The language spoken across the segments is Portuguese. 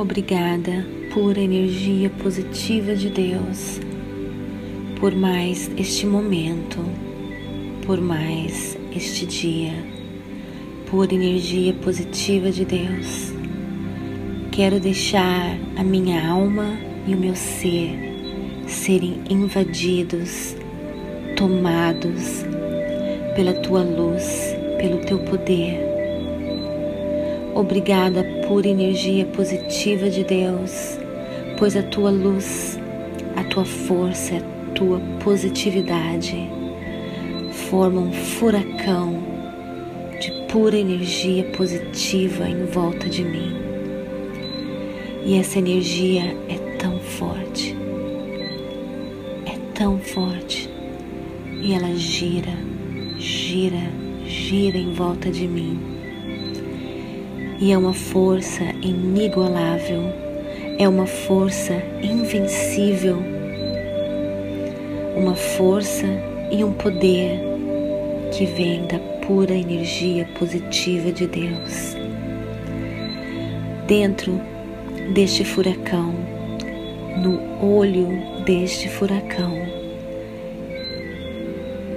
Obrigada, pura energia positiva de Deus, por mais este momento, por mais este dia, pura energia positiva de Deus. Quero deixar a minha alma e o meu ser serem invadidos, tomados pela tua luz, pelo teu poder Obrigada, pura energia positiva de Deus, pois a tua luz, a tua força, a tua positividade formam um furacão de pura energia positiva em volta de mim. E essa energia é tão forte, é tão forte, e ela gira, gira, gira em volta de mim e é uma força inigualável, é uma força invencível, uma força e um poder que vem da pura energia positiva de Deus. Dentro deste furacão, no olho deste furacão,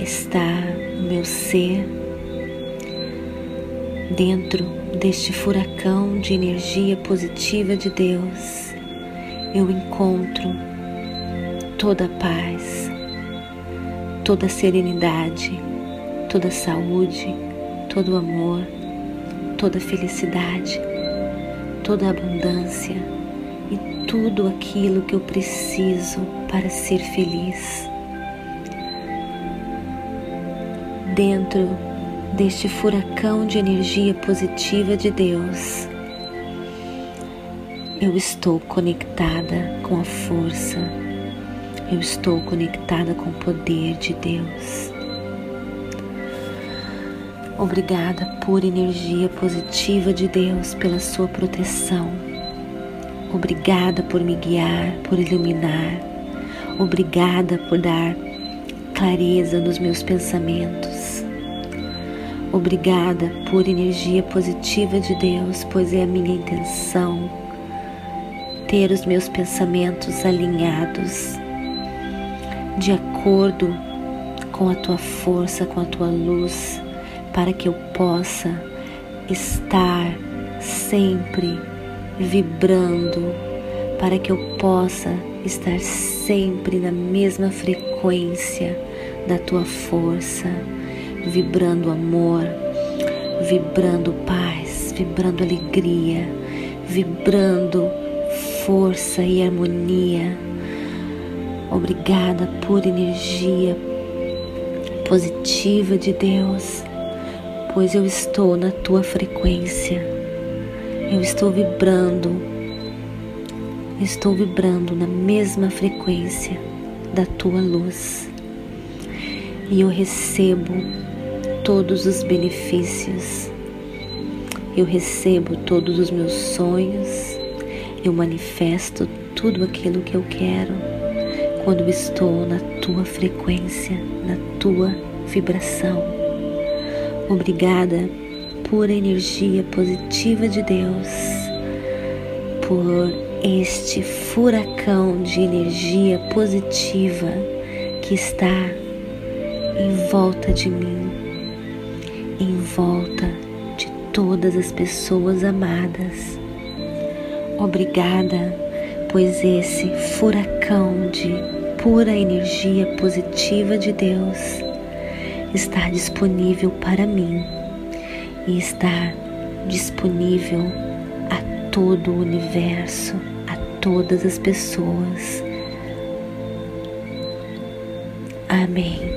está o meu ser dentro deste furacão de energia positiva de Deus, eu encontro toda a paz, toda a serenidade, toda a saúde, todo o amor, toda a felicidade, toda a abundância e tudo aquilo que eu preciso para ser feliz. Dentro deste furacão de energia positiva de Deus. Eu estou conectada com a força, eu estou conectada com o poder de Deus. Obrigada por energia positiva de Deus, pela sua proteção. Obrigada por me guiar, por iluminar. Obrigada por dar clareza nos meus pensamentos. Obrigada por energia positiva de Deus, pois é a minha intenção ter os meus pensamentos alinhados de acordo com a tua força, com a tua luz, para que eu possa estar sempre vibrando, para que eu possa estar sempre na mesma frequência da tua força vibrando amor, vibrando paz, vibrando alegria, vibrando força e harmonia. Obrigada por energia positiva de Deus, pois eu estou na tua frequência. Eu estou vibrando, estou vibrando na mesma frequência da tua luz. E eu recebo todos os benefícios, eu recebo todos os meus sonhos, eu manifesto tudo aquilo que eu quero quando estou na tua frequência, na tua vibração. Obrigada por energia positiva de Deus, por este furacão de energia positiva que está em volta de mim, em volta de todas as pessoas amadas. Obrigada, pois esse furacão de pura energia positiva de Deus está disponível para mim e está disponível a todo o universo, a todas as pessoas. Amém.